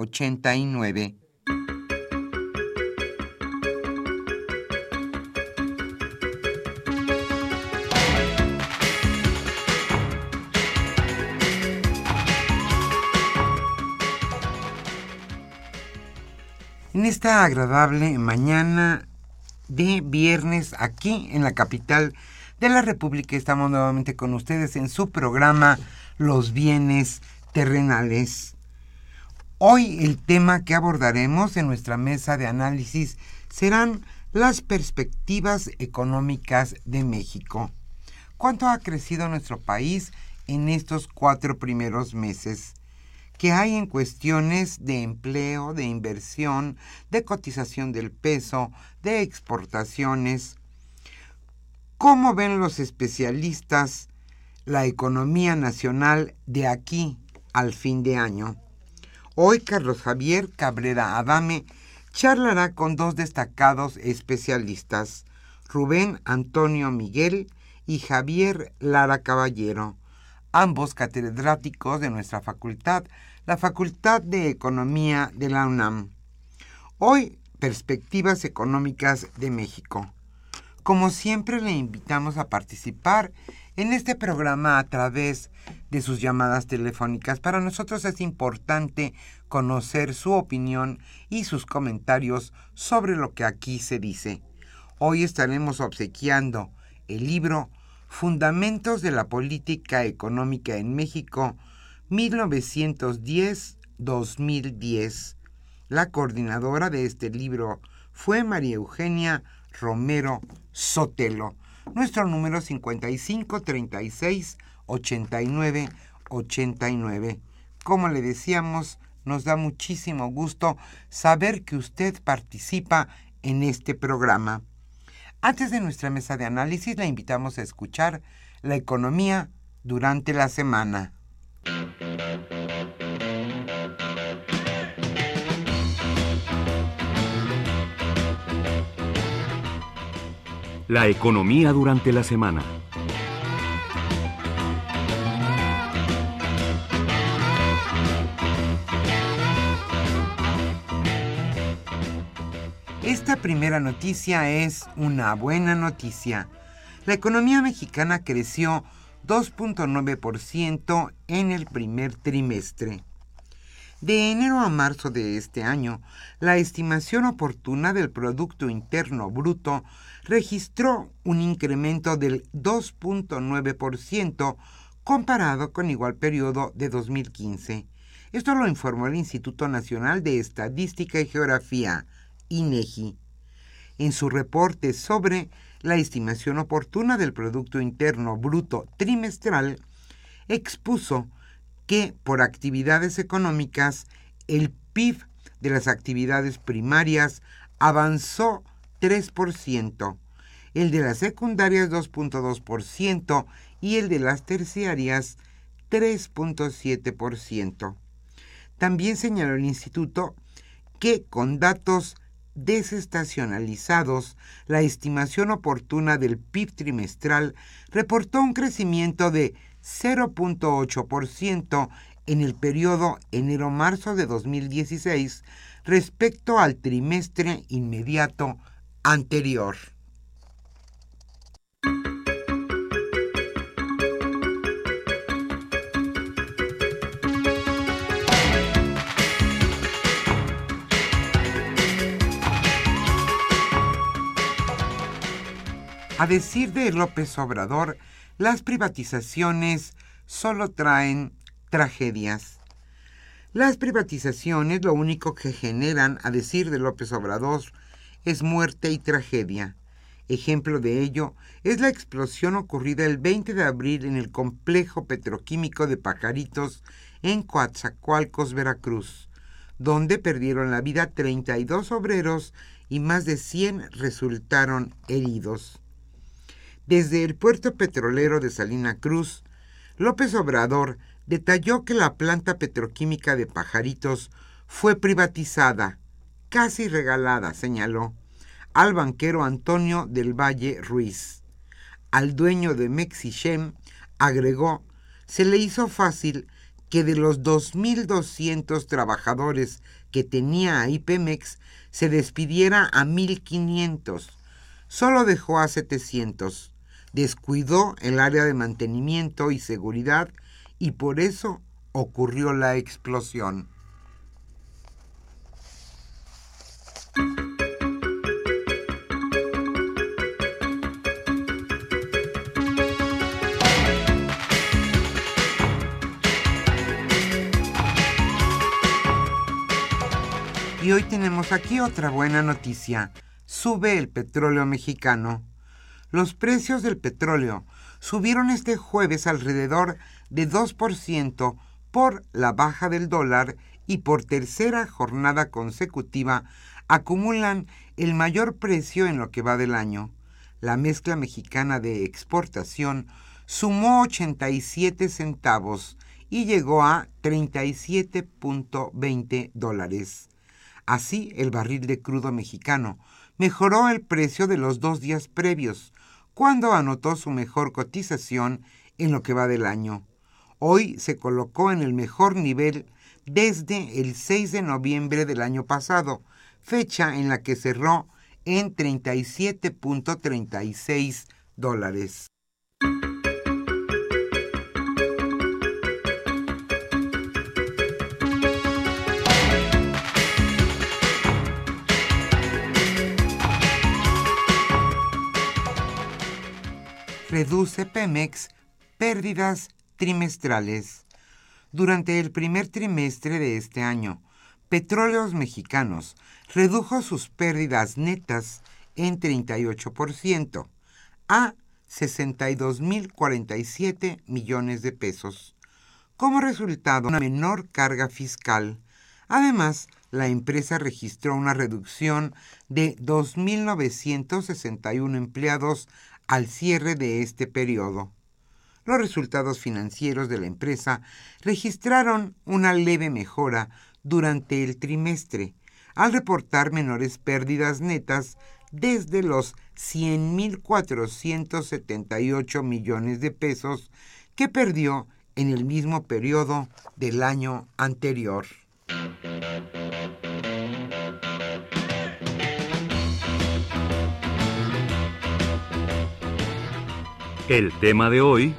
89 89. En esta agradable mañana de viernes aquí en la capital de la República estamos nuevamente con ustedes en su programa Los bienes terrenales. Hoy el tema que abordaremos en nuestra mesa de análisis serán las perspectivas económicas de México. ¿Cuánto ha crecido nuestro país en estos cuatro primeros meses? ¿Qué hay en cuestiones de empleo, de inversión, de cotización del peso, de exportaciones? ¿Cómo ven los especialistas la economía nacional de aquí al fin de año? Hoy Carlos Javier Cabrera Adame charlará con dos destacados especialistas, Rubén Antonio Miguel y Javier Lara Caballero, ambos catedráticos de nuestra facultad, la Facultad de Economía de la UNAM. Hoy, Perspectivas Económicas de México. Como siempre, le invitamos a participar en este programa a través de sus llamadas telefónicas. Para nosotros es importante conocer su opinión y sus comentarios sobre lo que aquí se dice. Hoy estaremos obsequiando el libro Fundamentos de la Política Económica en México 1910-2010. La coordinadora de este libro fue María Eugenia Romero Sotelo nuestro número 55 36 89 89. Como le decíamos, nos da muchísimo gusto saber que usted participa en este programa. Antes de nuestra mesa de análisis, la invitamos a escuchar la economía durante la semana. La economía durante la semana. Esta primera noticia es una buena noticia. La economía mexicana creció 2.9% en el primer trimestre. De enero a marzo de este año, la estimación oportuna del Producto Interno Bruto registró un incremento del 2.9% comparado con igual periodo de 2015. Esto lo informó el Instituto Nacional de Estadística y Geografía, INEGI, en su reporte sobre la estimación oportuna del Producto Interno Bruto trimestral, expuso que por actividades económicas el PIB de las actividades primarias avanzó 3%, el de las secundarias 2.2% y el de las terciarias 3.7%. También señaló el instituto que con datos desestacionalizados, la estimación oportuna del PIB trimestral reportó un crecimiento de 0.8% en el periodo enero-marzo de 2016 respecto al trimestre inmediato anterior. A decir de López Obrador, las privatizaciones solo traen tragedias. Las privatizaciones lo único que generan, a decir de López Obrador, es muerte y tragedia. Ejemplo de ello es la explosión ocurrida el 20 de abril en el complejo petroquímico de Pajaritos en Coatzacoalcos, Veracruz, donde perdieron la vida 32 obreros y más de 100 resultaron heridos. Desde el puerto petrolero de Salina Cruz, López Obrador detalló que la planta petroquímica de Pajaritos fue privatizada, casi regalada, señaló, al banquero Antonio del Valle Ruiz. Al dueño de Mexichem, agregó, se le hizo fácil que de los 2.200 trabajadores que tenía ahí Pemex se despidiera a 1.500. Solo dejó a 700 descuidó el área de mantenimiento y seguridad y por eso ocurrió la explosión. Y hoy tenemos aquí otra buena noticia. Sube el petróleo mexicano. Los precios del petróleo subieron este jueves alrededor de 2% por la baja del dólar y por tercera jornada consecutiva acumulan el mayor precio en lo que va del año. La mezcla mexicana de exportación sumó 87 centavos y llegó a 37.20 dólares. Así, el barril de crudo mexicano mejoró el precio de los dos días previos, cuando anotó su mejor cotización en lo que va del año. Hoy se colocó en el mejor nivel desde el 6 de noviembre del año pasado, fecha en la que cerró en 37.36 dólares. Reduce Pemex pérdidas trimestrales. Durante el primer trimestre de este año, Petróleos Mexicanos redujo sus pérdidas netas en 38% a 62.047 millones de pesos. Como resultado, una menor carga fiscal. Además, la empresa registró una reducción de 2.961 empleados al cierre de este periodo. Los resultados financieros de la empresa registraron una leve mejora durante el trimestre, al reportar menores pérdidas netas desde los 100.478 millones de pesos que perdió en el mismo periodo del año anterior. El tema de hoy...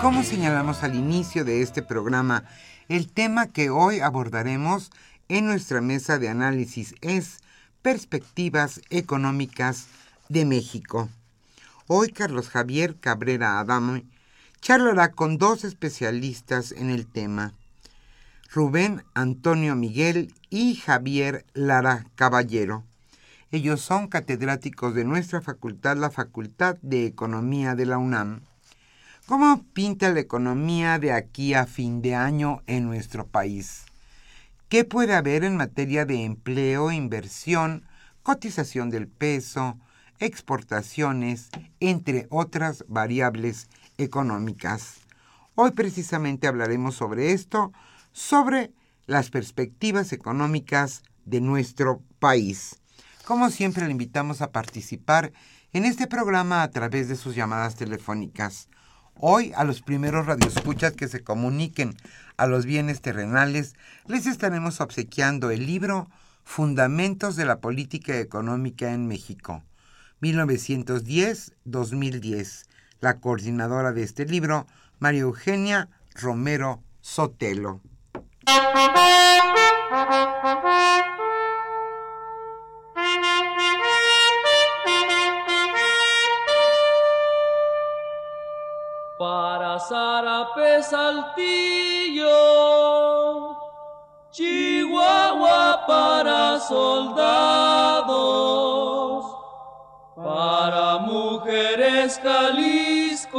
Como señalamos al inicio de este programa, el tema que hoy abordaremos en nuestra mesa de análisis es Perspectivas Económicas de México. Hoy Carlos Javier Cabrera Adame charlará con dos especialistas en el tema, Rubén Antonio Miguel y Javier Lara Caballero. Ellos son catedráticos de nuestra facultad, la Facultad de Economía de la UNAM. ¿Cómo pinta la economía de aquí a fin de año en nuestro país? ¿Qué puede haber en materia de empleo, inversión, cotización del peso, exportaciones, entre otras variables económicas. Hoy precisamente hablaremos sobre esto, sobre las perspectivas económicas de nuestro país. Como siempre, le invitamos a participar en este programa a través de sus llamadas telefónicas. Hoy a los primeros radioescuchas que se comuniquen a los bienes terrenales les estaremos obsequiando el libro Fundamentos de la Política Económica en México, 1910-2010. La coordinadora de este libro, María Eugenia Romero Sotelo. Para Zarape Saltillo, Chihuahua para soldados, para mujeres Jalisco,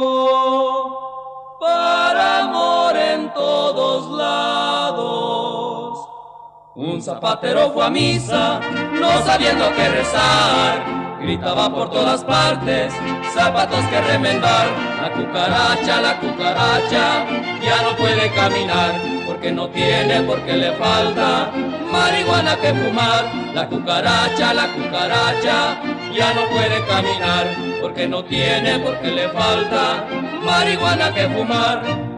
para amor en todos lados. Un zapatero fue a misa, no sabiendo qué rezar. Gritaba por todas partes, zapatos que remendar, la cucaracha, la cucaracha, ya no puede caminar, porque no tiene, porque le falta marihuana que fumar, la cucaracha, la cucaracha, ya no puede caminar, porque no tiene, porque le falta marihuana que fumar.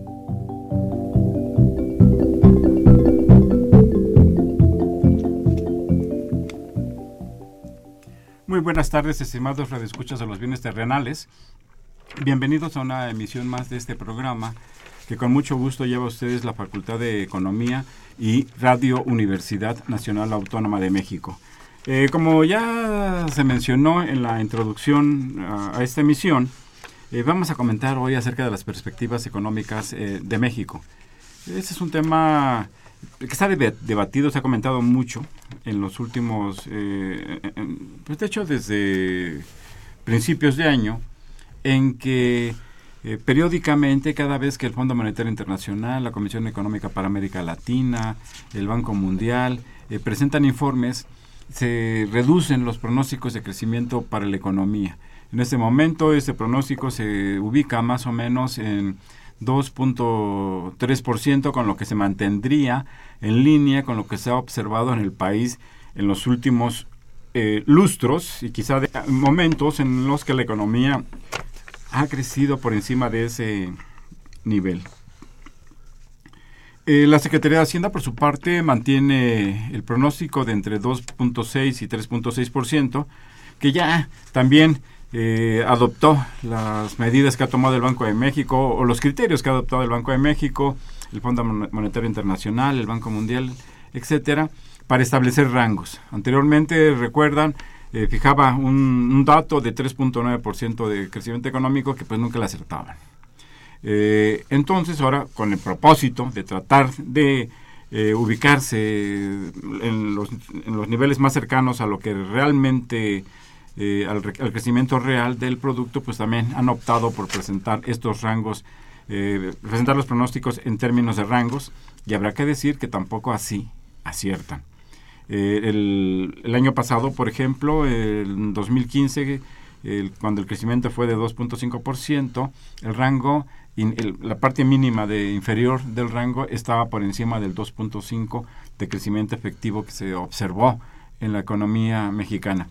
Buenas tardes, estimados radioescuchas de los bienes terrenales. Bienvenidos a una emisión más de este programa que con mucho gusto lleva a ustedes la Facultad de Economía y Radio Universidad Nacional Autónoma de México. Eh, como ya se mencionó en la introducción a, esta emisión, eh, vamos a comentar hoy acerca de las perspectivas económicas eh, de México. Este es un tema que está debatido, se ha comentado mucho en los últimos, pues de hecho desde principios de año, en que periódicamente, cada vez que el Fondo Monetario Internacional, la Comisión Económica para América Latina, el Banco Mundial, presentan informes, se reducen los pronósticos de crecimiento para la economía. En este momento este pronóstico se ubica más o menos en 2.3%, con lo que se mantendría en línea con lo que se ha observado en el país en los últimos eh, lustros y quizá de momentos en los que la economía ha crecido por encima de ese nivel. Eh, la Secretaría de Hacienda, por su parte, mantiene el pronóstico de entre 2.6 y 3.6%, que ya también eh, adoptó las medidas que ha tomado el Banco de México o los criterios que ha adoptado el Banco de México, el Fondo Monetario Internacional, el Banco Mundial, etcétera, para establecer rangos. Anteriormente, recuerdan, eh, fijaba un, dato de 3.9% de crecimiento económico que pues nunca le acertaban. Eh, entonces, ahora con el propósito de tratar de eh, ubicarse en los, niveles más cercanos a lo que realmente, eh, al, crecimiento real del producto, pues también han optado por presentar estos rangos, presentar los pronósticos en términos de rangos, y habrá que decir que tampoco así aciertan. El, el, año pasado, por ejemplo, en 2015, el, cuando el crecimiento fue de 2.5%, el rango, la parte mínima de inferior del rango estaba por encima del 2.5% de crecimiento efectivo que se observó en la economía mexicana.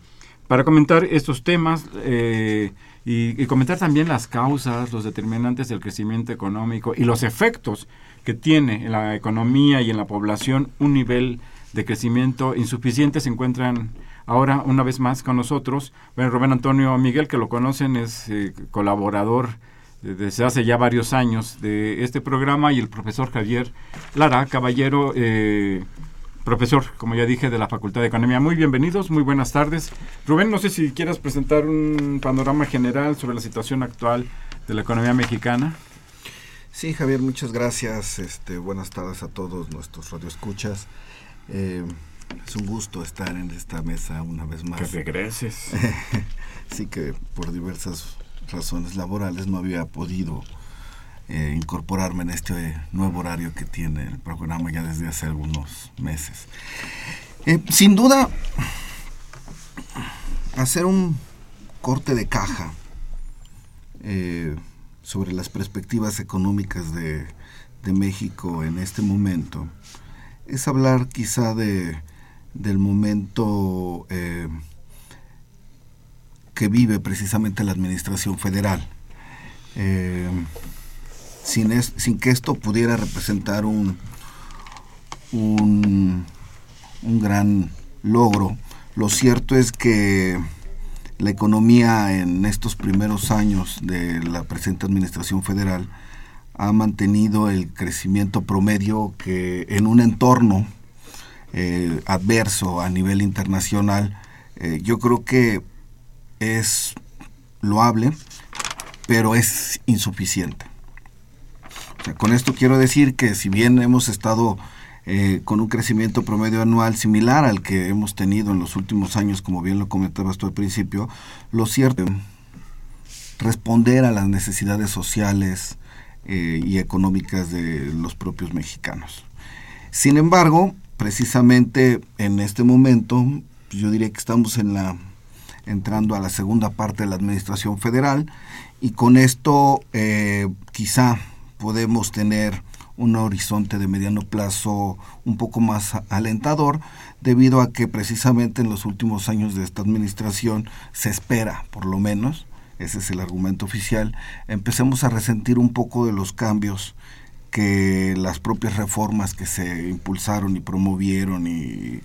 Para comentar estos temas eh, y, comentar también las causas, los determinantes del crecimiento económico y los efectos que tiene en la economía y en la población un nivel de crecimiento insuficiente, se encuentran ahora una vez más con nosotros. Bueno, Rubén Antonio Miguel, que lo conocen, es eh, colaborador desde hace ya varios años de este programa y el profesor Javier Lara Caballero, eh, profesor, como ya dije, de la Facultad de Economía. Muy bienvenidos, muy buenas tardes. Rubén, no sé si quieras presentar un panorama general sobre la situación actual de la economía mexicana. Sí, Javier, muchas gracias. Este, buenas tardes a todos nuestros radioescuchas. Eh, es un gusto estar en esta mesa una vez más. Que regreses. sí que por diversas razones laborales no había podido eh, incorporarme en este nuevo horario que tiene el programa ya desde hace algunos meses. Eh, sin duda, hacer un corte de caja eh, sobre las perspectivas económicas de, México en este momento es hablar quizá de, del momento que vive precisamente la administración federal. Eh, sin, que esto pudiera representar un, un, un, gran logro, lo cierto es que la economía en estos primeros años de la presente administración federal ha mantenido el crecimiento promedio que en un entorno eh, adverso a nivel internacional, eh, yo creo que es loable, pero es insuficiente. Con esto quiero decir que si bien hemos estado eh, con un crecimiento promedio anual similar al que hemos tenido en los últimos años, como bien lo comentabas tú al principio, lo cierto es responder a las necesidades sociales eh, y económicas de los propios mexicanos. Sin embargo, precisamente en este momento, yo diría que estamos en la entrando a la segunda parte de la administración federal y con esto eh, quizá podemos tener un horizonte de mediano plazo un poco más alentador debido a que precisamente en los últimos años de esta administración se espera, por lo menos, ese es el argumento oficial, empecemos a resentir un poco de los cambios que las propias reformas que se impulsaron y promovieron y,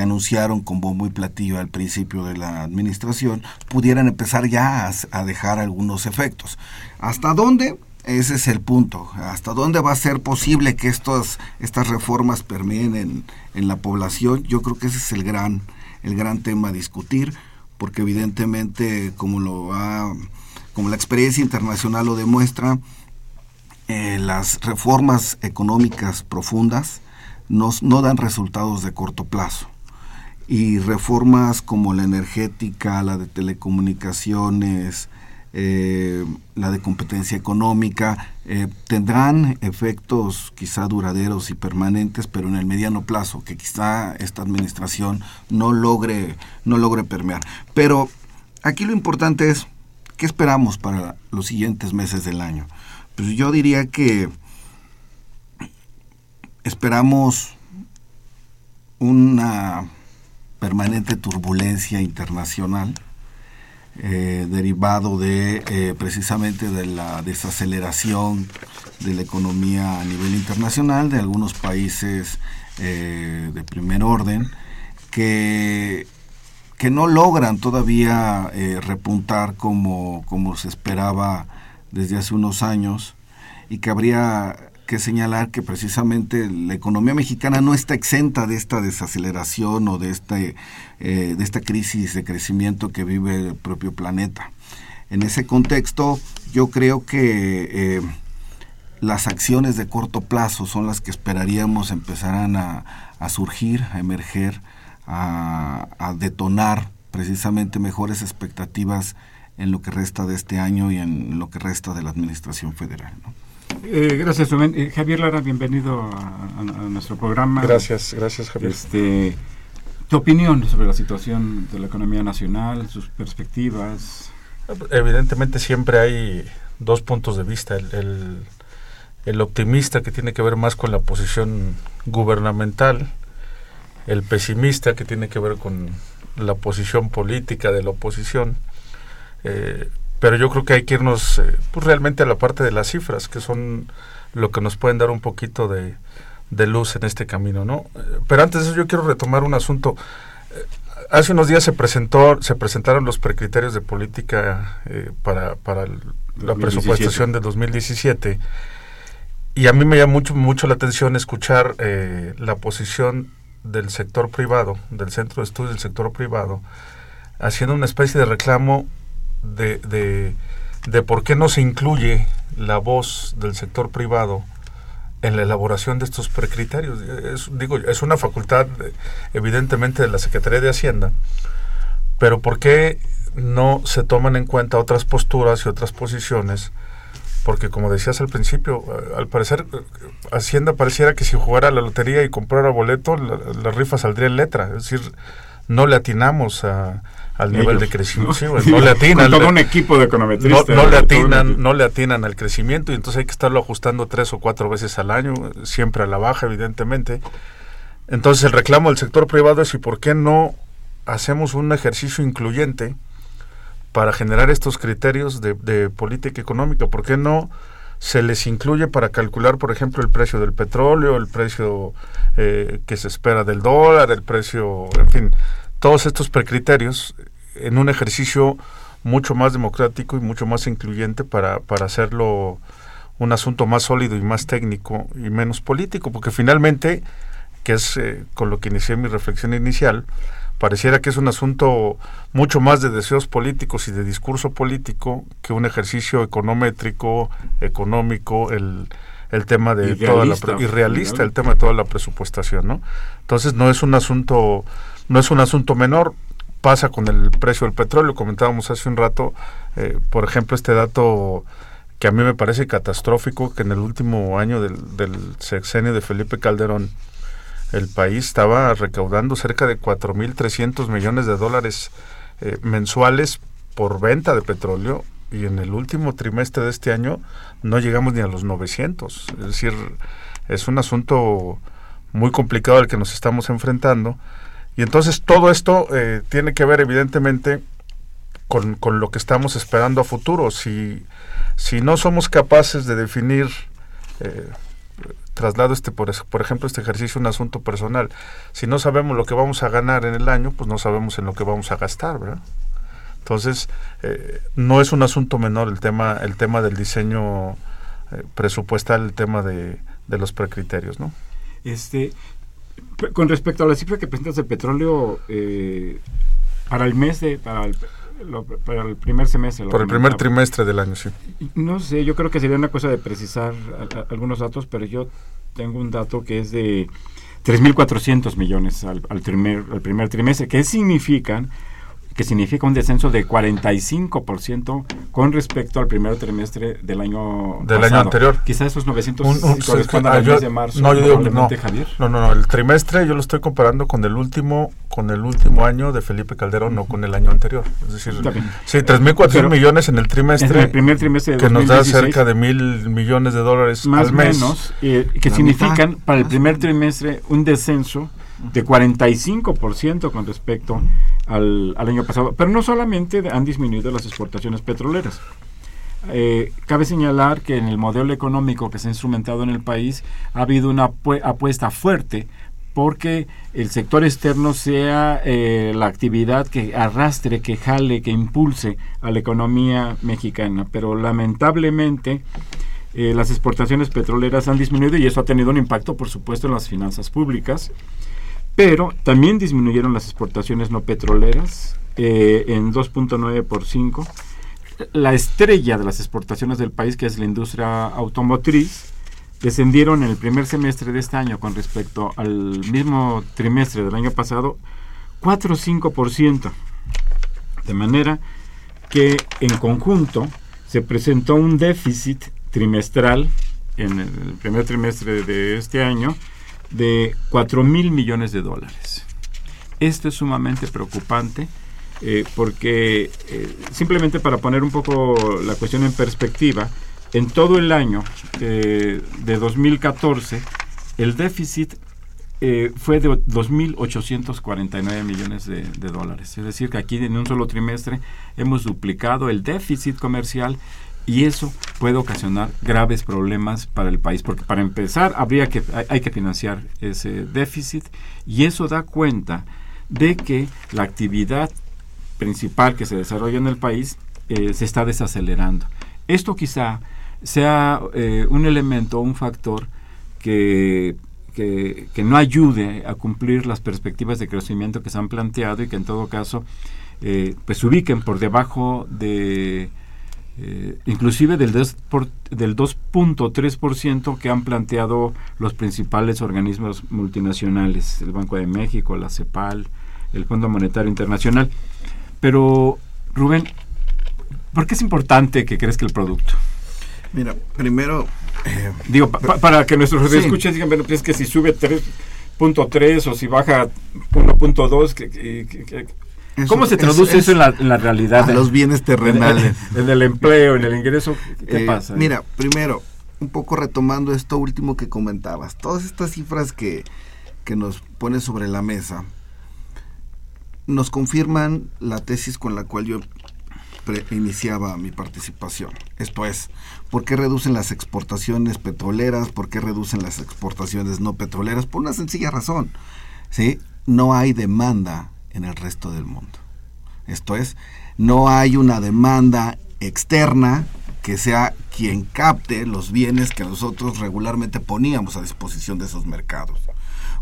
anunciaron con bombo y platillo al principio de la administración, pudieran empezar ya a, dejar algunos efectos. ¿Hasta dónde? Ese es el punto. ¿Hasta dónde va a ser posible que estos, estas reformas permeen en, en, la población? Yo creo que ese es el gran, el gran tema a discutir, porque evidentemente, como, lo ha, como la experiencia internacional lo demuestra, eh, las reformas económicas profundas no dan resultados de corto plazo y reformas como la energética, la de telecomunicaciones, eh, la de competencia económica, eh, tendrán efectos quizá duraderos y permanentes, pero en el mediano plazo, que quizá esta administración no logre, no logre permear. Pero aquí lo importante es, ¿qué esperamos para los siguientes meses del año? Pues yo diría que esperamos una permanente turbulencia internacional eh, derivado de eh, precisamente de la desaceleración de la economía a nivel internacional de algunos países eh, de primer orden que, que no logran todavía repuntar como, como se esperaba desde hace unos años y que habría que señalar que precisamente la economía mexicana no está exenta de esta desaceleración o de, este, eh, de esta crisis de crecimiento que vive el propio planeta. En ese contexto, yo creo que eh, las acciones de corto plazo son las que esperaríamos empezaran a, surgir, a emerger, a, detonar precisamente mejores expectativas en lo que resta de este año y en lo que resta de la Administración Federal. Eh, gracias, Rubén. Eh, Javier Lara, bienvenido a, nuestro programa. Gracias, gracias, Javier. Este, tu opinión sobre la situación de la economía nacional, sus perspectivas. Evidentemente siempre hay dos puntos de vista. El, el, optimista que tiene que ver más con la posición gubernamental, el pesimista que tiene que ver con la posición política de la oposición. Eh, pero yo creo que hay que irnos eh, pues realmente a la parte de las cifras, que son lo que nos pueden dar un poquito de, de luz en este camino, ¿no? Pero antes de eso yo quiero retomar un asunto. Eh, hace unos días se presentó, se presentaron los precriterios de política eh, para, para la presupuestación de 2017 y a mí me llama mucho, mucho la atención escuchar eh, la posición del sector privado, del Centro de Estudios del Sector Privado, haciendo una especie de reclamo de, de, de por qué no se incluye la voz del sector privado en la elaboración de estos precriterios. Es, digo, es una facultad evidentemente de la Secretaría de Hacienda, pero ¿por qué no se toman en cuenta otras posturas y otras posiciones? Porque como decías al principio, eh, al parecer Hacienda pareciera que si jugara la lotería y comprara boleto, la rifa saldría en letra. Es decir, no le atinamos a, al nivel de crecimiento. ¿no? le atinan. todo un equipo de econometristas. No, le atinan, no le atinan al crecimiento y entonces hay que estarlo ajustando tres o cuatro veces al año, siempre a la baja, evidentemente. Entonces el reclamo del sector privado es y por qué no hacemos un ejercicio incluyente para generar estos criterios de, de política económica. ¿Por qué no se les incluye para calcular, por ejemplo, el precio del petróleo, el precio eh, que se espera del dólar, el precio, en fin, todos estos precriterios en un ejercicio mucho más democrático y mucho más incluyente para, para hacerlo un asunto más sólido y más técnico y menos político, porque finalmente, que es eh, con lo que inicié mi reflexión inicial, pareciera que es un asunto mucho más de deseos políticos y de discurso político que un ejercicio econométrico, económico, el, el tema de toda la y realista el tema de toda la presupuestación, ¿no? Entonces no es un asunto no es un asunto menor, pasa con el precio del petróleo, comentábamos hace un rato, eh, por ejemplo, este dato que a mí me parece catastrófico, que en el último año del, sexenio de Felipe Calderón, el país estaba recaudando cerca de 4.300 millones de dólares eh, mensuales por venta de petróleo y en el último trimestre de este año no llegamos ni a los 900. Es decir, es un asunto muy complicado al que nos estamos enfrentando y entonces todo esto eh, tiene que ver evidentemente con, con, lo que estamos esperando a futuro. Si, si no somos capaces de definir, eh, traslado este, por, por ejemplo, este ejercicio un asunto personal, si no sabemos lo que vamos a ganar en el año, pues no sabemos en lo que vamos a gastar, ¿verdad? Entonces, eh, no es un asunto menor el tema, el tema del diseño eh, presupuestal, el tema de, de los precriterios, ¿no? Este, con respecto a la cifra que presentas de petróleo, eh, para el mes de, para el, para el primer semestre. Por el primer trimestre del año, sí. No sé, yo creo que sería una cosa de precisar algunos datos, pero yo tengo un dato que es de 3.400 millones al, al, primer, al primer trimestre. ¿Qué significan? Que significa un descenso de 45% con respecto al primer trimestre del año del año anterior. Quizás esos 900 un, correspondan al mes de marzo. No, yo no, Javier. no, no, no, el trimestre yo lo estoy comparando con el último con el último año de Felipe Calderón, no con el año anterior. Es decir, sí, 3.400 millones en el trimestre. En el primer trimestre de Que nos da cerca de mil millones de dólares más al mes. menos, eh, que significan para el primer trimestre un descenso de 45% con respecto al, año pasado. Pero no solamente han disminuido las exportaciones petroleras. Eh, cabe señalar que en el modelo económico que se ha instrumentado en el país ha habido una apuesta fuerte porque el sector externo sea eh, la actividad que arrastre, que jale, que impulse a la economía mexicana. Pero lamentablemente eh, las exportaciones petroleras han disminuido y eso ha tenido un impacto, por supuesto, en las finanzas públicas pero también disminuyeron las exportaciones no petroleras eh, en 2.9 por 5. La estrella de las exportaciones del país, que es la industria automotriz, descendieron en el primer semestre de este año con respecto al mismo trimestre del año pasado 4 o 5%. De manera que en conjunto se presentó un déficit trimestral en el primer trimestre de este año de 4 mil millones de dólares. Esto es sumamente preocupante eh, porque eh, simplemente para poner un poco la cuestión en perspectiva, en todo el año de 2014, el déficit fue de 2.849 millones de, dólares. Es decir, que aquí en un solo trimestre hemos duplicado el déficit comercial y eso puede ocasionar graves problemas para el país, porque para empezar habría que hay, que financiar ese déficit y eso da cuenta de que la actividad principal que se desarrolla en el país eh, se está desacelerando. Esto quizá sea eh, un elemento, un factor que, que, que, no ayude a cumplir las perspectivas de crecimiento que se han planteado y que en todo caso eh, pues ubiquen por debajo de eh, inclusive del, del 2.3% que han planteado los principales organismos multinacionales, el Banco de México, la CEPAL, el Fondo Monetario Internacional. Pero, Rubén, ¿por qué es importante que crezca el producto? Mira, primero... Eh, Digo, para que nuestros sí. escuchen digan, bueno, pues es que si sube 3.3 o si baja 1.2, que, que, ¿Cómo se traduce eso en la, realidad? los bienes terrenales. En, el empleo, en el ingreso, ¿qué eh, pasa? Mira, primero, un poco retomando esto último que comentabas, todas estas cifras que, que nos pones sobre la mesa nos confirman la tesis con la cual yo iniciaba mi participación. Esto es, ¿por qué reducen las exportaciones petroleras? ¿Por qué reducen las exportaciones no petroleras? Por una sencilla razón. ¿sí? No hay demanda en el resto del mundo. Esto es, no hay una demanda externa que sea quien capte los bienes que nosotros regularmente poníamos a disposición de esos mercados.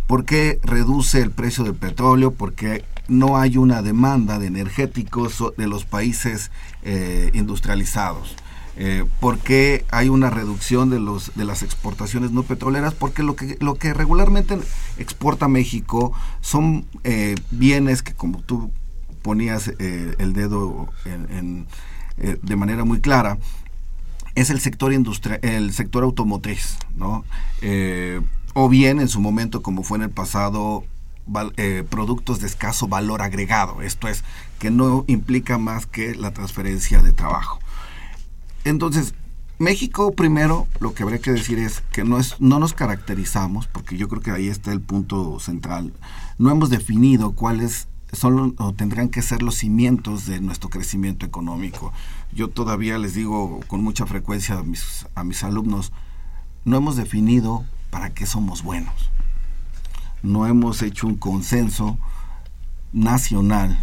¿Por qué reduce el precio del petróleo? Porque no hay una demanda de energéticos de los países eh, industrializados. Eh, ¿Por qué hay una reducción de, los, de las exportaciones no petroleras? Porque lo que, lo que regularmente exporta México son eh, bienes que, como tú ponías eh, el dedo en, de manera muy clara, es el sector industrial, el sector automotriz, ¿no? o bien en su momento, como fue en el pasado, productos de escaso valor agregado, esto es, que no implica más que la transferencia de trabajo. Entonces, México primero, lo que habría que decir es que no, es, no nos caracterizamos, porque yo creo que ahí está el punto central, no hemos definido cuáles son o tendrán que ser los cimientos de nuestro crecimiento económico. Yo todavía les digo con mucha frecuencia a mis, a mis alumnos, no hemos definido para qué somos buenos. No hemos hecho un consenso nacional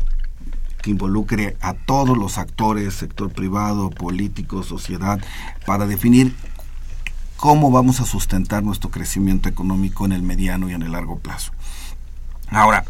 que involucre a todos los actores, sector privado, político, sociedad, para definir cómo vamos a sustentar nuestro crecimiento económico en el mediano y en el largo plazo. Ahora,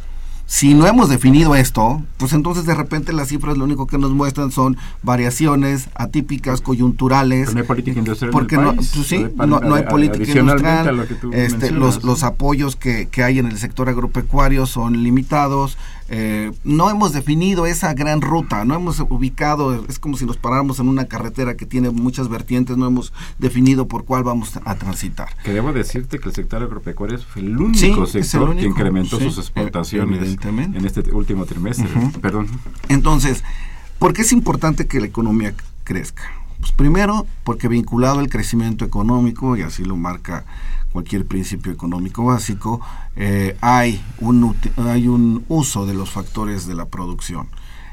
si no hemos definido esto, pues entonces de repente las cifras lo único que nos muestran son variaciones atípicas, coyunturales. no hay política industrial. Porque no, pues sí, no, hay política industrial. Este, los, los apoyos que, que hay en el sector agropecuario son limitados. Eh, no hemos definido esa gran ruta, no hemos ubicado, es como si nos paráramos en una carretera que tiene muchas vertientes, no hemos definido por cuál vamos a transitar. Que debo decirte que el sector agropecuario fue el único sector que incrementó sus exportaciones en este último trimestre. Perdón. Entonces, ¿por qué es importante que la economía crezca? Pues primero, porque vinculado al crecimiento económico, y así lo marca cualquier principio económico básico, eh, hay, un, hay un uso de los factores de la producción.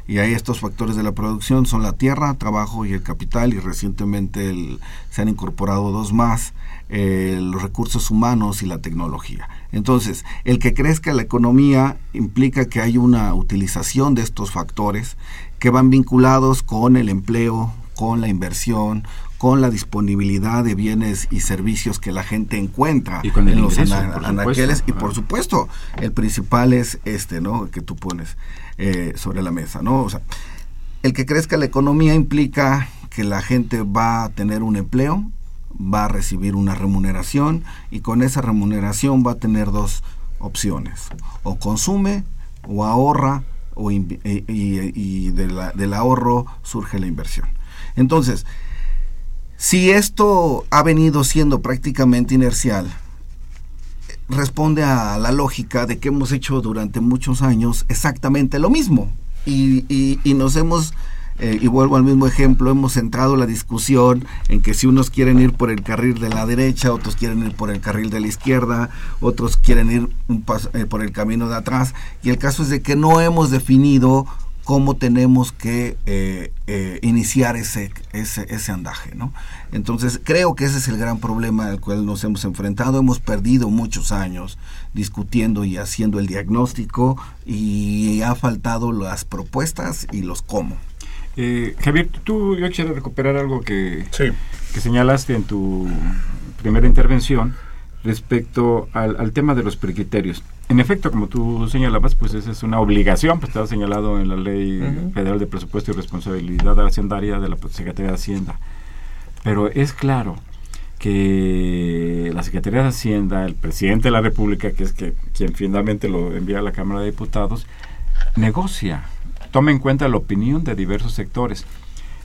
Y ahí estos factores de la producción son la tierra, trabajo y el capital, y recientemente se han incorporado dos más, eh, los recursos humanos y la tecnología. Entonces, el que crezca la economía implica que hay una utilización de estos factores que van vinculados con el empleo, con la inversión, con la disponibilidad de bienes y servicios que la gente encuentra en los anaqueles. Y por supuesto el principal es este no que tú pones eh, sobre la mesa no o sea el que crezca la economía implica que la gente va a tener un empleo va a recibir una remuneración y con esa remuneración va a tener dos opciones. O consume o ahorra o y, y del ahorro surge la inversión entonces si esto ha venido siendo prácticamente inercial, responde a la lógica de que hemos hecho durante muchos años exactamente lo mismo. y, y nos hemos eh, y vuelvo al mismo ejemplo, hemos centrado la discusión en que si unos quieren ir por el carril de la derecha, otros quieren ir por el carril de la izquierda, otros quieren ir un eh, por el camino de atrás, y el caso es de que no hemos definido cómo tenemos que eh, iniciar ese, ese, ese andaje. ¿no? Entonces creo que ese es el gran problema al cual nos hemos enfrentado. Hemos perdido muchos años discutiendo y haciendo el diagnóstico y ha faltado las propuestas y los cómo. Eh, Javier, tú, yo quisiera recuperar algo que, que señalaste en tu primera intervención respecto al, tema de los precriterios. En efecto, como tú señalabas, pues esa es una obligación, pues está señalado en la Ley Federal de Presupuesto y Responsabilidad Hacendaria de la Secretaría de Hacienda. Pero es claro que la Secretaría de Hacienda, el presidente de la República, que es que, quien finalmente lo envía a la Cámara de Diputados, negocia toma en cuenta la opinión de diversos sectores.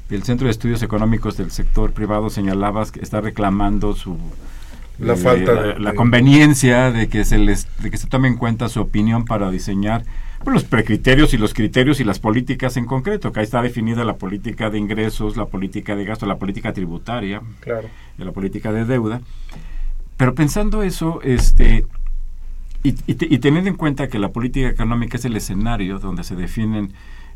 El Centro de Estudios Económicos del Sector Privado señalaba que está reclamando su la falta eh, la, conveniencia de que se les de que se tome en cuenta su opinión para diseñar pues, los precriterios y los criterios y las políticas en concreto, que ahí está definida la política de ingresos, la política de gasto, la política tributaria, claro. y la política de deuda. Pero pensando eso, este y, y teniendo en cuenta que la política económica es el escenario donde se definen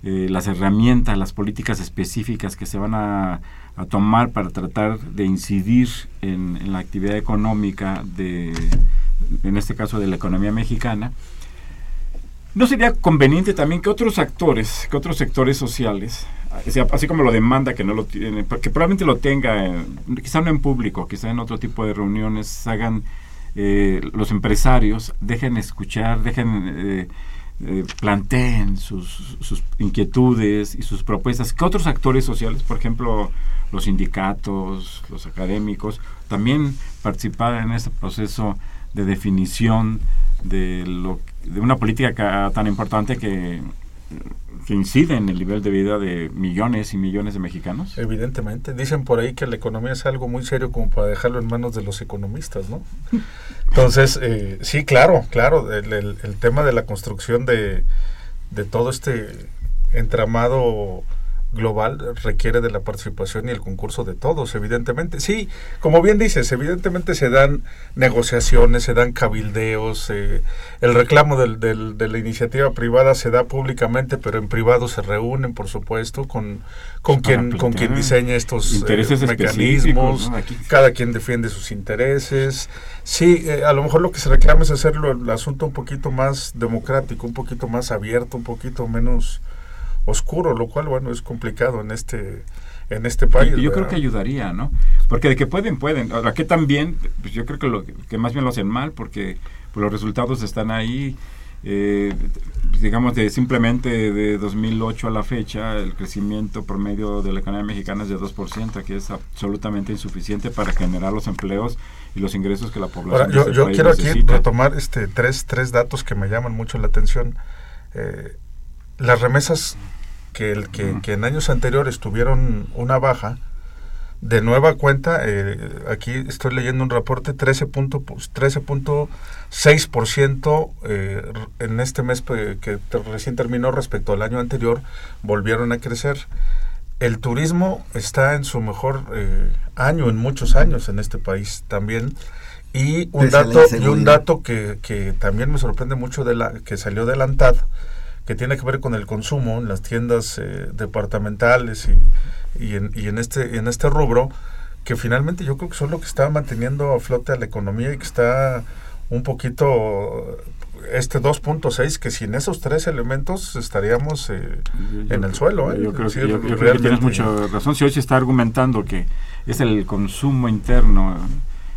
eh, las herramientas, las políticas específicas que se van a, tomar para tratar de incidir en, la actividad económica de, en este caso de la economía mexicana, ¿no sería conveniente también que otros actores, que otros sectores sociales, así como lo demanda que no lo tiene, que probablemente lo tenga, quizá no en público, quizá en otro tipo de reuniones, hagan eh, los empresarios, dejen escuchar, dejen... Eh, planteen sus, sus, inquietudes y sus propuestas, que otros actores sociales, por ejemplo, los sindicatos, los académicos, también participaran en este proceso de definición de, lo, de una política tan importante que que incide en el nivel de vida de millones y millones de mexicanos? Evidentemente. Dicen por ahí que la economía es algo muy serio como para dejarlo en manos de los economistas, ¿no? Entonces, eh, sí, claro, claro, el, el, tema de la construcción de, de todo este entramado global requiere de la participación y el concurso de todos, evidentemente. Sí, como bien dices, evidentemente se dan negociaciones, se dan cabildeos, eh, el reclamo del, del, de la iniciativa privada se da públicamente, pero en privado se reúnen, por supuesto, con, con, quien, con quien diseña estos eh, mecanismos, cada quien defiende sus intereses. Sí, eh, a lo mejor lo que se reclama es hacerlo el asunto un poquito más democrático, un poquito más abierto, un poquito menos oscuro, lo cual, bueno, es complicado en este en este país. Yo, creo que ayudaría, ¿no? Porque de que pueden, pueden. Ahora, que también, pues yo creo que, lo, que más bien lo hacen mal, porque pues, los resultados están ahí. Eh, digamos, de simplemente de 2008 a la fecha, el crecimiento promedio de la economía mexicana es de 2%, que es absolutamente insuficiente para generar los empleos y los ingresos que la población. Ahora, yo, yo quiero aquí retomar este, tres, tres datos que me llaman mucho la atención. Eh, las remesas que, el, que, en años anteriores tuvieron una baja, de nueva cuenta, eh, aquí estoy leyendo un reporte, 13.6% pues, eh, en este mes que recién terminó respecto al año anterior, volvieron a crecer. El turismo está en su mejor eh, año en muchos años en este país también. Y un dato, y un dato que, que también me sorprende mucho de la que salió de la ANTAD, que tiene que ver con el consumo en las tiendas eh, departamentales y, y, en, y en, este, en este rubro, que finalmente yo creo que son lo que está manteniendo a flote a la economía y que está un poquito este 2.6 que sin esos tres elementos estaríamos eh, en el suelo. ¿eh? Yo, creo, que, tienes mucha razón. Si hoy se está argumentando que es el consumo interno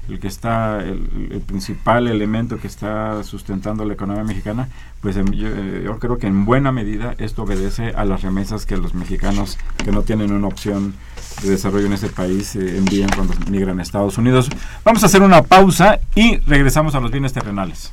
el que está, el, principal elemento que está sustentando la economía mexicana, pues eh, yo, creo que en buena medida esto obedece a las remesas que los mexicanos que no tienen una opción de desarrollo en ese país eh, envían cuando migran a Estados Unidos. Vamos a hacer una pausa y regresamos a los bienes terrenales.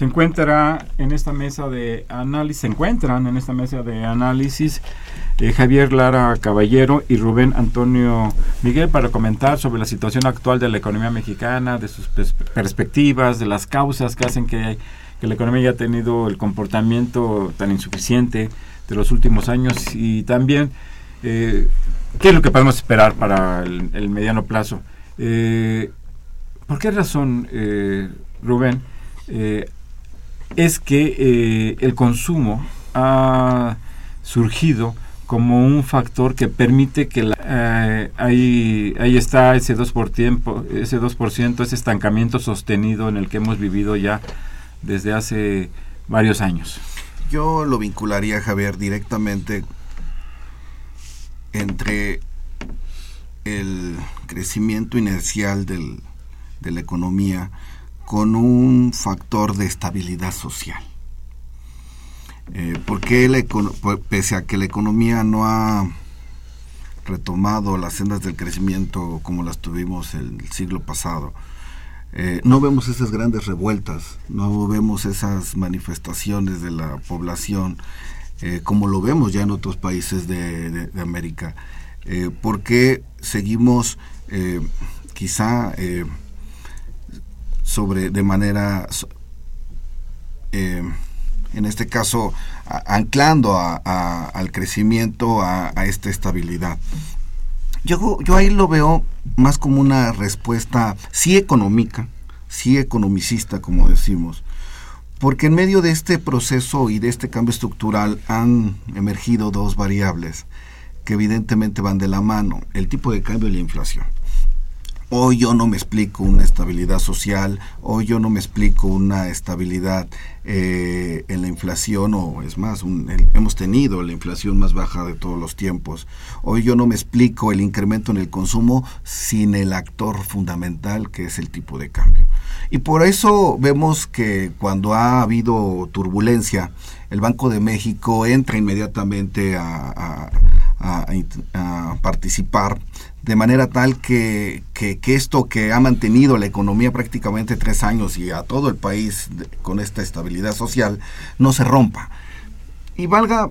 Se, encuentra en esta mesa de análisis, se encuentran en esta mesa de análisis eh, Javier Lara Caballero y Rubén Antonio Miguel para comentar sobre la situación actual de la economía mexicana, de sus pers perspectivas, de las causas que hacen que, la economía haya tenido el comportamiento tan insuficiente de los últimos años y también eh, qué es lo que podemos esperar para el, mediano plazo. Eh, ¿Por qué razón, Rubén? Es que el consumo ha surgido como un factor que permite que la, eh, ahí, ahí está ese 2%, por tiempo, ese 2%, ese estancamiento sostenido en el que hemos vivido ya desde hace varios años. Yo lo vincularía, Javier, directamente entre el crecimiento inercial del, de la economía con un factor de estabilidad social. Eh, ¿Por qué, la, pese a que la economía no ha retomado las sendas del crecimiento como las tuvimos el, siglo pasado, eh, no vemos esas grandes revueltas, no vemos esas manifestaciones de la población eh, como lo vemos ya en otros países de, de, de América. Eh, ¿Por qué seguimos quizá sobre de manera eh, en este caso anclando a, a, al crecimiento, a, esta estabilidad. Yo, yo ahí lo veo más como una respuesta sí económica, sí economicista, como decimos, porque en medio de este proceso y de este cambio estructural han emergido dos variables que evidentemente van de la mano, el tipo de cambio y la inflación. Hoy yo no me explico una estabilidad social, hoy yo no me explico una estabilidad eh, en la inflación, o es más, hemos tenido la inflación más baja de todos los tiempos. Hoy yo no me explico el incremento en el consumo sin el actor fundamental que es el tipo de cambio. Y por eso vemos que cuando ha habido turbulencia, el Banco de México entra inmediatamente a participar de manera tal que, que, esto que ha mantenido la economía prácticamente tres años y a todo el país con esta estabilidad social no se rompa. Y valga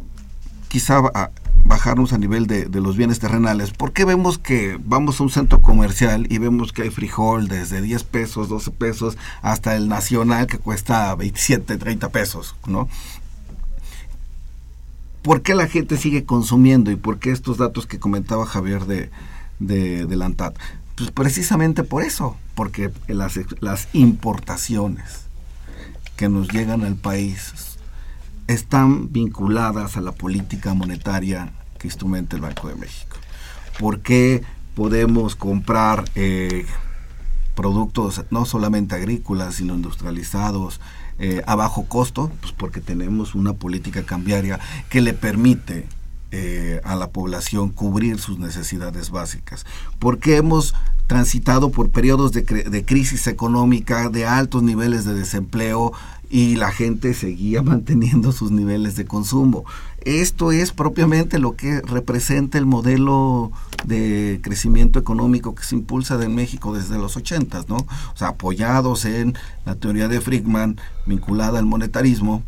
quizá bajarnos a nivel de, de, los bienes terrenales, porque vemos que vamos a un centro comercial y vemos que hay frijol desde 10 pesos, 12 pesos, hasta el nacional que cuesta 27, 30 pesos, ¿no? ¿Por qué la gente sigue consumiendo y por qué estos datos que comentaba Javier de, de, de la ANTAD? Pues precisamente por eso, porque las, las importaciones que nos llegan al país están vinculadas a la política monetaria que instrumenta el Banco de México. ¿Por qué podemos comprar eh, productos no solamente agrícolas, sino industrializados eh, a bajo costo? Pues porque tenemos una política cambiaria que le permite eh, a la población cubrir sus necesidades básicas. Porque hemos transitado por periodos de, de, crisis económica, de altos niveles de desempleo y la gente seguía manteniendo sus niveles de consumo. Esto es propiamente lo que representa el modelo de crecimiento económico que se impulsa en México desde los 80, ¿no? O sea, apoyados en la teoría de Friedman vinculada al monetarismo,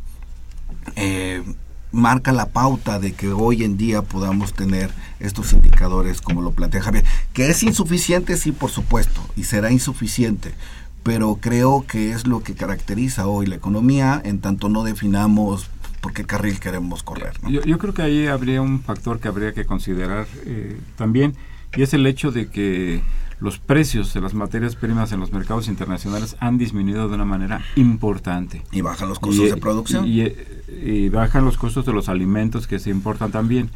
eh, marca la pauta de que hoy en día podamos tener estos indicadores como lo plantea Javier, que es insuficiente, sí, por supuesto, y será insuficiente, pero creo que es lo que caracteriza hoy la economía en tanto no definamos por qué carril queremos correr. yo, creo que ahí habría un factor que habría que considerar eh, también, y es el hecho de que los precios de las materias primas en los mercados internacionales han disminuido de una manera importante. Y bajan los costos y, de producción. Y, y, y, bajan los costos de los alimentos que se importan también.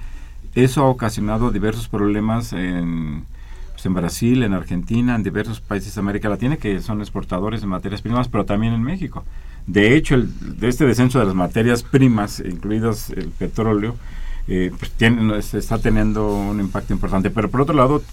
Eso ha ocasionado diversos problemas en, pues en Brasil, en Argentina, en diversos países de América Latina que son exportadores de materias primas, pero también en México. De hecho, el, de este descenso de las materias primas, incluidas el petróleo, eh, pues tiene, está teniendo un impacto importante. Pero por otro lado,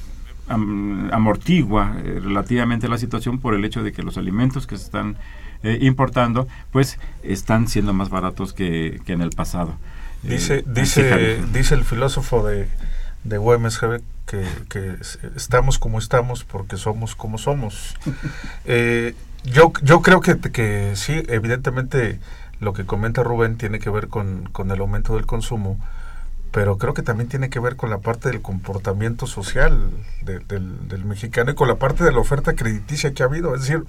amortigua eh, relativamente la situación por el hecho de que los alimentos que se están eh, importando, pues están siendo más baratos que, en el pasado. Dice, dice, dice el filósofo de, de Güemes que, que, estamos como estamos porque somos como somos. yo, yo creo que, que sí, evidentemente lo que comenta Rubén tiene que ver con, con el aumento del consumo, pero creo que también tiene que ver con la parte del comportamiento social del, mexicano y con la parte de la oferta crediticia que ha habido. Es decir,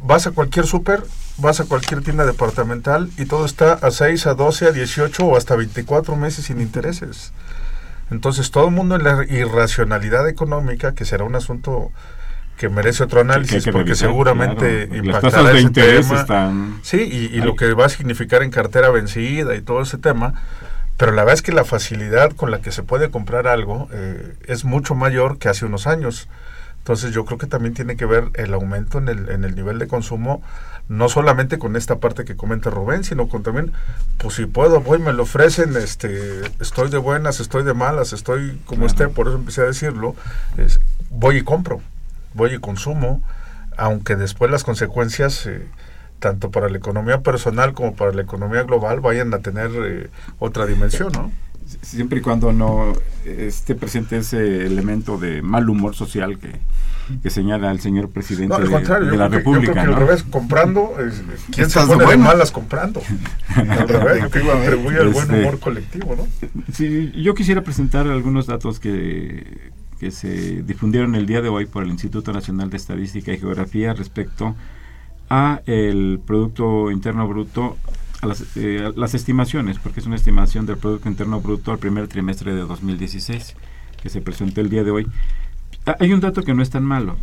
vas a cualquier súper, vas a cualquier tienda departamental y todo está a 6, a 12, a 18 o hasta 24 meses sin intereses. Entonces todo el mundo en la irracionalidad económica, que será un asunto que merece otro análisis porque seguramente impactará ese tema. Sí, y, y lo que va a significar en cartera vencida y todo ese tema. Pero la verdad es que la facilidad con la que se puede comprar algo eh, es mucho mayor que hace unos años. Entonces yo creo que también tiene que ver el aumento en el, en el nivel de consumo, no solamente con esta parte que comenta Rubén, sino con también, pues si puedo, voy, me lo ofrecen, este, estoy de buenas, estoy de malas, estoy como esté, por eso empecé a decirlo, es, voy y compro voy y consumo, aunque después las consecuencias, eh, tanto para la economía personal como para la economía global, vayan a tener eh, otra dimensión, ¿no? Siempre y cuando no esté presente ese elemento de mal humor social que, que señala el señor presidente de, la República. al revés, comprando, ¿quién se pone de malas comprando? al revés, yo creo que atribuye el buen este, humor colectivo, ¿no? Sí, yo quisiera presentar algunos datos que, que se difundieron el día de hoy por el Instituto Nacional de Estadística y Geografía respecto a el Producto Interno Bruto, a las, eh, las, estimaciones, porque es una estimación del Producto Interno Bruto al primer trimestre de 2016, que se presentó el día de hoy. Ah, hay un dato que no es tan malo.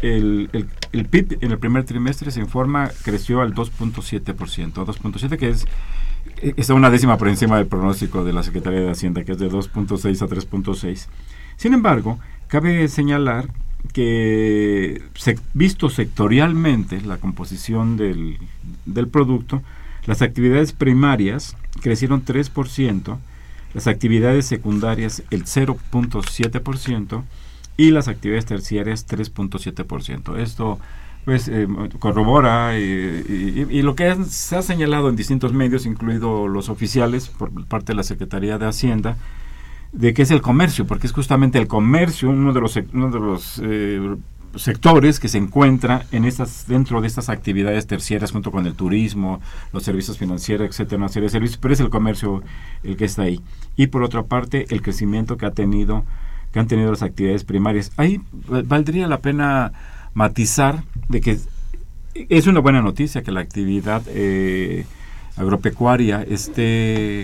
El, el, el PIB en el primer trimestre se informa creció al 2.7%, 2.7 que es está una décima por encima del pronóstico de la Secretaría de Hacienda, que es de 2.6 a 3.6. Sin embargo, cabe señalar que visto sectorialmente la composición del, producto, las actividades primarias crecieron 3%, las actividades secundarias el 0.7% y las actividades terciarias 3.7%. Esto pues eh, corrobora eh, y, lo que se ha señalado en distintos medios, incluidos los oficiales por parte de la Secretaría de Hacienda, de qué es el comercio, porque es justamente el comercio uno de los, uno de los eh, sectores que se encuentra en estas, dentro de estas actividades terciarias junto con el turismo, los servicios financieros, etcétera, una servicios, pero es el comercio el que está ahí. Y por otra parte, el crecimiento que ha tenido, que han tenido las actividades primarias. Ahí valdría la pena matizar de que es una buena noticia que la actividad eh, agropecuaria esté,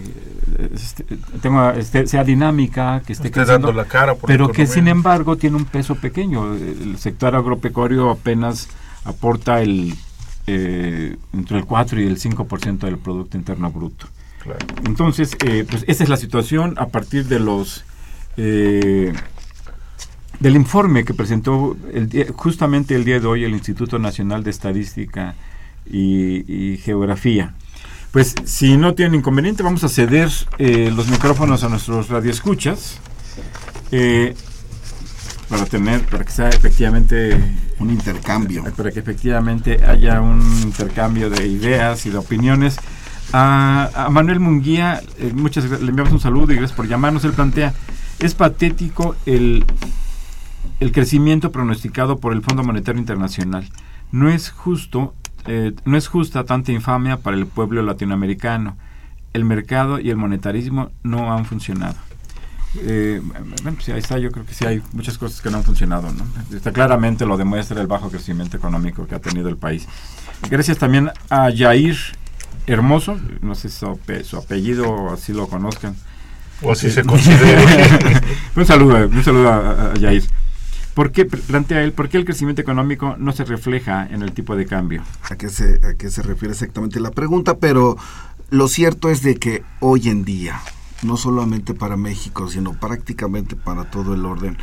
este, tenga, este, sea dinámica, que esté, creciendo, la cara pero que sin embargo tiene un peso pequeño. El sector agropecuario apenas aporta el eh, entre el 4 y el 5% del Producto Interno Bruto. Entonces, eh, pues esa es la situación a partir de los... Eh, del informe que presentó el, justamente el día de hoy el Instituto Nacional de Estadística y Geografía. Pues si no tienen inconveniente, vamos a ceder eh, los micrófonos a nuestros radioescuchas eh, para tener, para que sea efectivamente un intercambio, para que efectivamente haya un intercambio de ideas y de opiniones. A, Manuel Munguía, eh, muchas le enviamos un saludo y gracias por llamarnos. Él plantea, es patético el, el crecimiento pronosticado por el Fondo Monetario Internacional. No es justo eh, no es justa tanta infamia para el pueblo latinoamericano. El mercado y el monetarismo no han funcionado. Eh, bueno, pues ahí está, yo creo que sí hay muchas cosas que no han funcionado. ¿no? Está claramente lo demuestra el bajo crecimiento económico que ha tenido el país. Gracias también a Jair Hermoso, no sé si su, apellido así lo conozcan. O así se considera. un saludo, un saludo a, a Jair. ¿Por qué, plantea él, por qué el crecimiento económico no se refleja en el tipo de cambio? ¿A qué se, a qué se refiere exactamente la pregunta? Pero lo cierto es de que hoy en día, no solamente para México, sino prácticamente para todo el orden,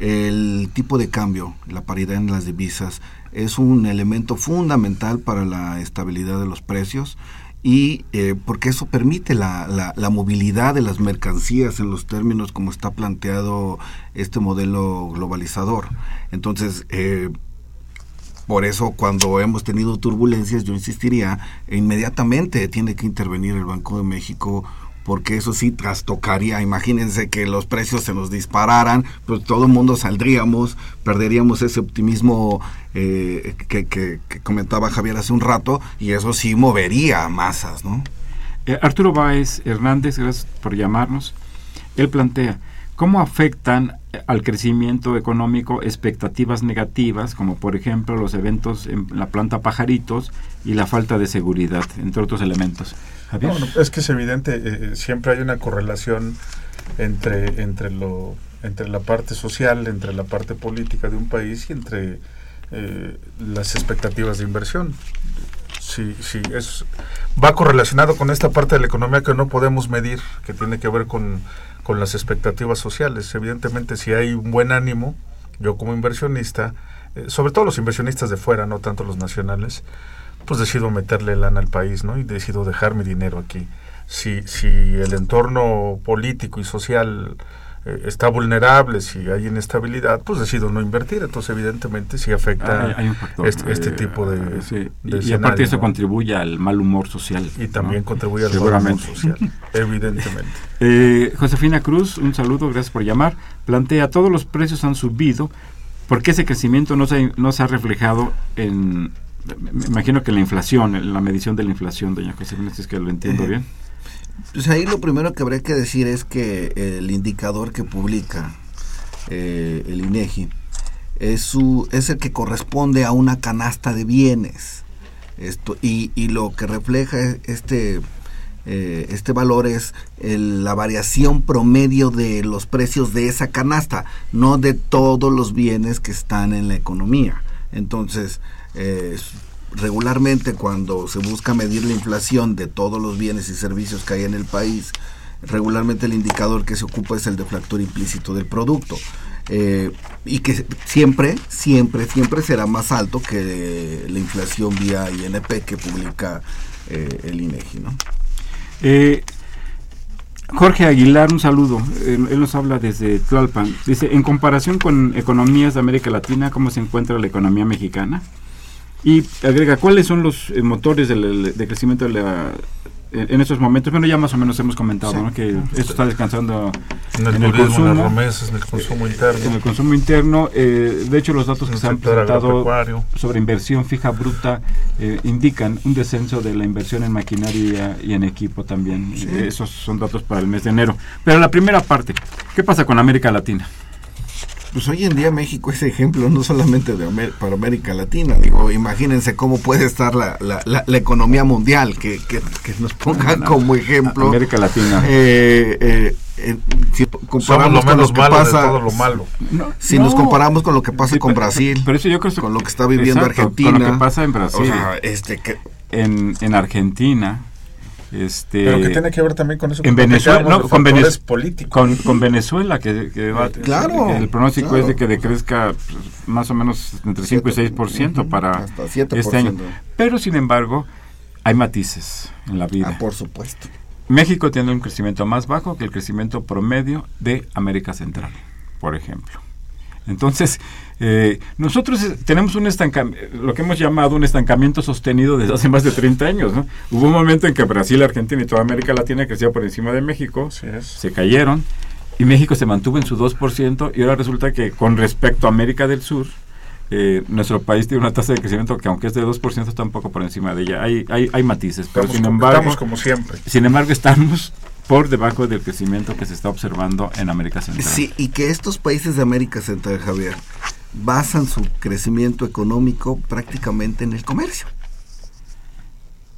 el tipo de cambio, la paridad en las divisas, es un elemento fundamental para la estabilidad de los precios y eh, porque eso permite la, la, la, movilidad de las mercancías en los términos como está planteado este modelo globalizador. Entonces, eh, por eso cuando hemos tenido turbulencias, yo insistiría, inmediatamente tiene que intervenir el Banco de México porque eso sí trastocaría, imagínense que los precios se nos dispararan, pues todo el mundo saldríamos, perderíamos ese optimismo eh, que, comentaba Javier hace un rato, y eso sí movería masas, ¿no? Eh, Arturo Báez Hernández, gracias por llamarnos, él plantea, ¿cómo afectan al crecimiento económico expectativas negativas, como por ejemplo los eventos en la planta Pajaritos y la falta de seguridad, entre otros elementos? es que es evidente, eh, siempre hay una correlación entre, entre, lo, entre la parte social, entre la parte política de un país y entre eh, las expectativas de inversión. Sí, sí, es, va correlacionado con esta parte de la economía que no podemos medir, que tiene que ver con, con las expectativas sociales. Evidentemente, si hay un buen ánimo, yo como inversionista, eh, sobre todo los inversionistas de fuera, no tanto los nacionales, pues decido meterle lana al país, ¿no? Y decido dejar mi dinero aquí. Si, si el entorno político y social eh, está vulnerable, si hay inestabilidad, pues decido no invertir. Entonces, evidentemente, sí afecta este, este, eh, tipo de, sí. Y aparte eso contribuye al mal humor social. Y también contribuye al mal humor social, evidentemente. Eh, Josefina Cruz, un saludo, gracias por llamar. Plantea, todos los precios han subido. ¿Por qué ese crecimiento no se, no se ha reflejado en, me imagino que la inflación, la medición de la inflación, doña Josefina, es que lo entiendo bien. Pues ahí lo primero que habría que decir es que el indicador que publica eh, el INEGI es, su, es el que corresponde a una canasta de bienes. Esto, y, y lo que refleja este, eh, este valor es la variación promedio de los precios de esa canasta, no de todos los bienes que están en la economía. Entonces, eh, regularmente cuando se busca medir la inflación de todos los bienes y servicios que hay en el país, regularmente el indicador que se ocupa es el deflactor implícito del producto. Eh, y que siempre, siempre, siempre será más alto que la inflación vía INP que publica eh, el INEGI. ¿no? Jorge Aguilar, un saludo. Él, él, nos habla desde Tlalpan. Dice, en comparación con economías de América Latina, ¿cómo se encuentra la economía mexicana? Y agrega, ¿cuáles son los eh, motores de, de crecimiento de la, en estos momentos? Bueno, ya más o menos hemos comentado sí. ¿no? que esto está descansando en el, en turismo, consumo, en, remesas, en el consumo interno. En el consumo interno. Eh, de hecho, los datos que se han presentado sobre inversión fija bruta eh, indican un descenso de la inversión en maquinaria y en equipo también. Sí. Esos son datos para el mes de enero. Pero la primera parte, ¿qué pasa con América Latina? Pues hoy en día México es ejemplo no solamente de Amer para América Latina, digo, imagínense cómo puede estar la, la, la, la economía mundial, que, que, que nos pongan no, no, como ejemplo. América Latina. Eh, eh, eh, si comparamos con lo que pasa, lo malo. No, si nos comparamos con lo que pasa sí, con Brasil, pero eso yo creo con lo que está viviendo exacto, Argentina, con lo que pasa en Brasil, o sea, este que en, en Argentina este, pero que tiene que ver también con eso en Venezuela no, con, Venez políticos. Con, con, Venezuela que, que va, claro, el pronóstico claro. es de que decrezca pues, más o menos entre 5 y 6 por ciento para este año. Pero sin embargo hay matices en la vida. Ah, por supuesto. México tiene un crecimiento más bajo que el crecimiento promedio de América Central por ejemplo. Entonces, eh, nosotros tenemos un estancamiento, lo que hemos llamado un estancamiento sostenido desde hace más de 30 años. ¿no? Hubo un momento en que Brasil, Argentina y toda América Latina crecía por encima de México, sí se cayeron y México se mantuvo en su 2% y ahora resulta que con respecto a América del Sur, eh, nuestro país tiene una tasa de crecimiento que aunque es de 2% está un poco por encima de ella. Hay, hay, hay matices, pero estamos sin embargo... Estamos como siempre. Sin embargo, estamos por debajo del crecimiento que se está observando en América Central. Sí, y que estos países de América Central, Javier, basan su crecimiento económico prácticamente en el comercio.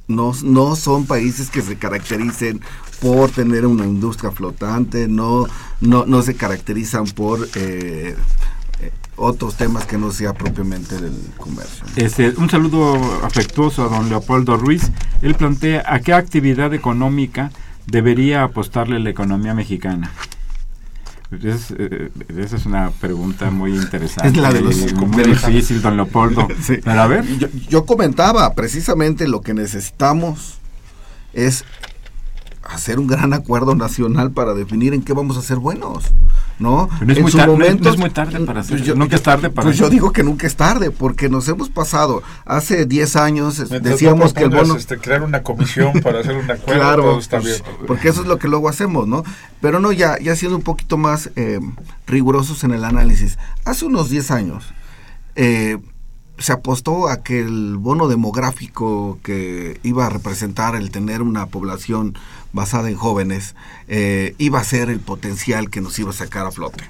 No, no son países que se caractericen por tener una industria flotante, no, no, no se caracterizan por eh, otros temas que no sea propiamente del comercio. Este, un saludo afectuoso a don Leopoldo Ruiz. Él plantea a qué actividad económica debería apostarle la economía mexicana? Es, eh, esa es una pregunta muy interesante. Es la de los muy difícil, don Leopoldo. sí. Pero a ver. Yo, yo, comentaba precisamente lo que necesitamos es hacer un gran acuerdo nacional para definir en qué vamos a ser buenos. ¿no? no es, muy tarde para hacer pues nunca es tarde para Pues yo digo que nunca es tarde, porque nos hemos pasado, hace 10 años decíamos que el bono... Este, crear una comisión para hacer un acuerdo, claro, está pues, bien. porque eso es lo que luego hacemos, ¿no? Pero no, ya, ya siendo un poquito más eh, rigurosos en el análisis, hace unos 10 años, eh, se apostó a que el bono demográfico que iba a representar el tener una población basada en jóvenes eh, iba a ser el potencial que nos iba a sacar a flote.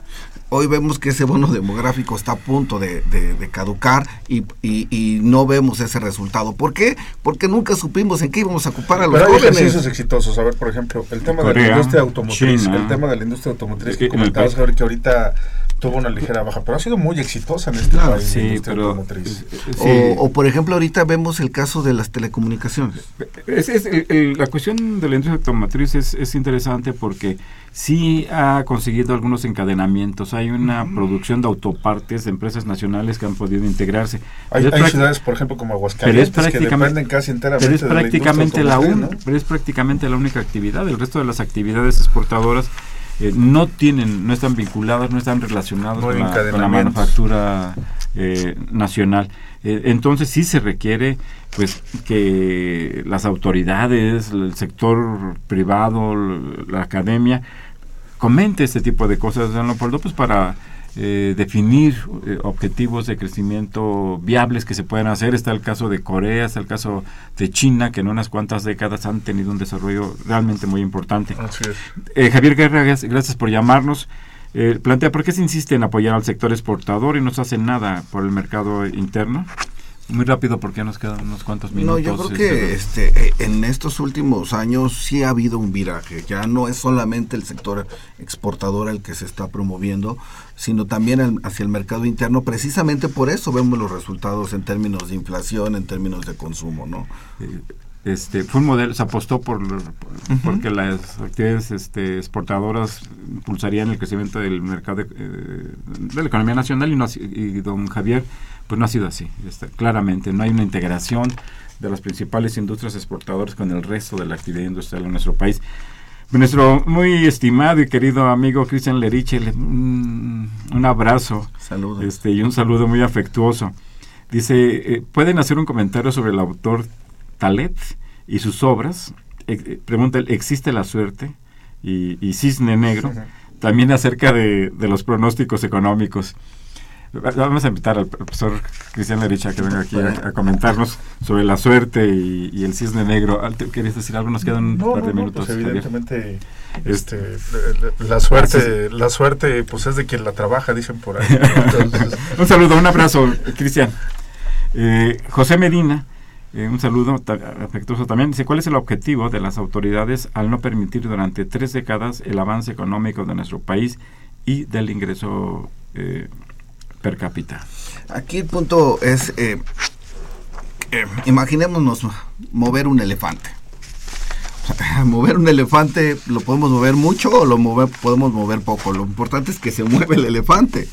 Hoy vemos que ese bono demográfico está a punto de, caducar y, no vemos ese resultado. ¿Por qué? Porque nunca supimos en qué íbamos a ocupar a los Pero hay ejercicios exitosos. A ver, por ejemplo, el tema de la industria automotriz. El tema de la industria automotriz que comentabas, que ahorita tuvo una ligera baja, pero ha sido muy exitosa en este país. Sí, pero, O, por ejemplo, ahorita vemos el caso de las telecomunicaciones. Es, la cuestión de la industria automotriz es, interesante porque sí ha conseguido algunos encadenamientos. Hay una producción de autopartes de empresas nacionales que han podido integrarse. Hay, ciudades, por ejemplo, como Aguascalientes, que dependen casi enteramente pero es prácticamente la, la Pero es prácticamente la única actividad. El resto de las actividades exportadoras eh, no tienen, no están vinculadas, no están relacionadas con, la, manufactura eh, nacional. Eh, entonces sí se requiere pues que las autoridades, el sector privado, la academia comente este tipo de cosas, don Leopoldo, pues para eh, definir eh, objetivos de crecimiento viables que se pueden hacer. Está el caso de Corea, está el caso de China, que en unas cuantas décadas han tenido un desarrollo realmente muy importante. Eh, Javier Guerra, gracias por llamarnos. plantea por qué se insiste en apoyar al sector exportador y no se hace nada por el mercado interno. Muy rápido porque nos quedan unos cuantos minutos. No, yo creo que este, este eh, en estos últimos años sí ha habido un viraje. Ya no es solamente el sector exportador el que se está promoviendo, sino también hacia el mercado interno. Precisamente por eso vemos los resultados en términos de inflación, en términos de consumo, ¿no? Eh, este, fue un modelo, se apostó por, porque las actividades este, exportadoras impulsarían el crecimiento del mercado de, eh, la economía nacional y, no, y don Javier pues no ha sido así, claramente. No hay una integración de las principales industrias exportadoras con el resto de la actividad industrial en nuestro país. Nuestro muy estimado y querido amigo Cristian Leriche, un, abrazo este, y un saludo muy afectuoso. Dice, eh, ¿pueden hacer un comentario sobre el autor Talet y sus obras? Eh, pregunta, ¿existe la suerte? Y, Cisne Negro, también acerca de, de los pronósticos económicos. Vamos a invitar al profesor Cristian Lericha que venga aquí a, comentarnos sobre la suerte y, el cisne negro. ¿Querías decir algo? Nos quedan un par de minutos. Pues evidentemente, este, la suerte, la suerte, pues es de quien la trabaja, dicen por ahí. un saludo, un abrazo, Cristian. Eh, José Medina. Eh, un saludo afectuoso también. Dice, ¿cuál es el objetivo de las autoridades al no permitir durante tres décadas el avance económico de nuestro país y del ingreso eh, per cápita. Aquí el punto es, eh, eh, imaginémonos mover un elefante. mover un elefante lo podemos mover mucho o lo podemos mover poco. Lo importante es que se mueve el elefante.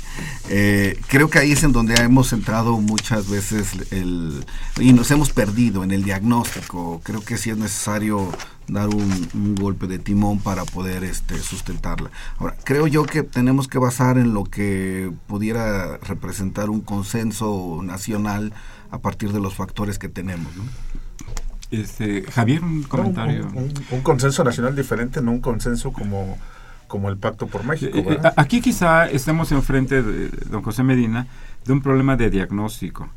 Eh, creo que ahí es en donde hemos entrado muchas veces el, y nos hemos perdido en el diagnóstico. Creo que sí es necesario dar un, golpe de timón para poder este, sustentarla. Ahora, creo yo que tenemos que basar en lo que pudiera representar un consenso nacional a partir de los factores que tenemos. ¿no? Este, Javier, un comentario. Un, consenso nacional diferente, no un consenso como, como el Pacto por México. Eh, eh, aquí quizá estemos enfrente, de don José Medina, de un problema de diagnóstico.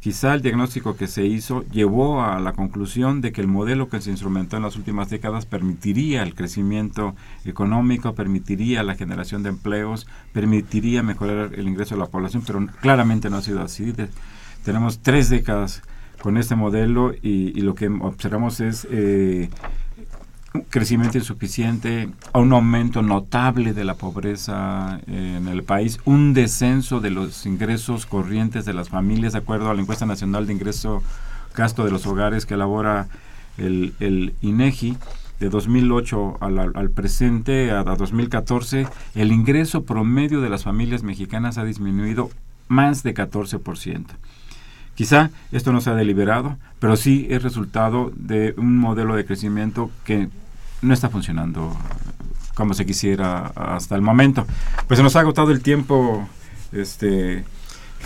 Quizá el diagnóstico que se hizo llevó a la conclusión de que el modelo que se instrumentó en las últimas décadas permitiría el crecimiento económico, permitiría la generación de empleos, permitiría mejorar el ingreso de la población, pero claramente no ha sido así. tenemos tres décadas con este modelo y, lo que observamos es eh, un crecimiento insuficiente, un aumento notable de la pobreza en el país, un descenso de los ingresos corrientes de las familias, de acuerdo a la encuesta nacional de ingreso gasto de los hogares que elabora el, INEGI de 2008 al, al presente, a, a, 2014, el ingreso promedio de las familias mexicanas ha disminuido más de 14%. Quizá esto no sea deliberado, pero sí es resultado de un modelo de crecimiento que no está funcionando como se quisiera hasta el momento. Pues se nos ha agotado el tiempo, este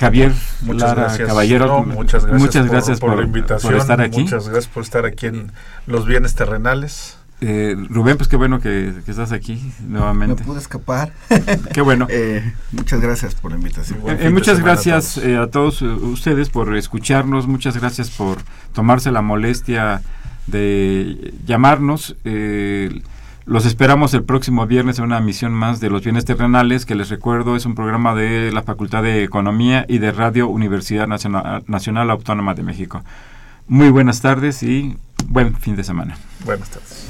Javier muchas gracias. Caballero. muchas gracias, por, la invitación. estar aquí. Muchas gracias por estar aquí en Los Bienes Terrenales. Eh, Rubén, pues qué bueno que, estás aquí nuevamente. Me pude escapar. qué bueno. Eh, muchas gracias por la invitación. Eh, muchas gracias a todos. ustedes por escucharnos. Muchas gracias por tomarse la molestia de llamarnos. los esperamos el próximo viernes en una emisión más de Los Bienes Terrenales, que les recuerdo es un programa de la Facultad de Economía y de Radio Universidad Nacional, Nacional Autónoma de México. Muy buenas tardes y buen fin de semana. Buenas tardes.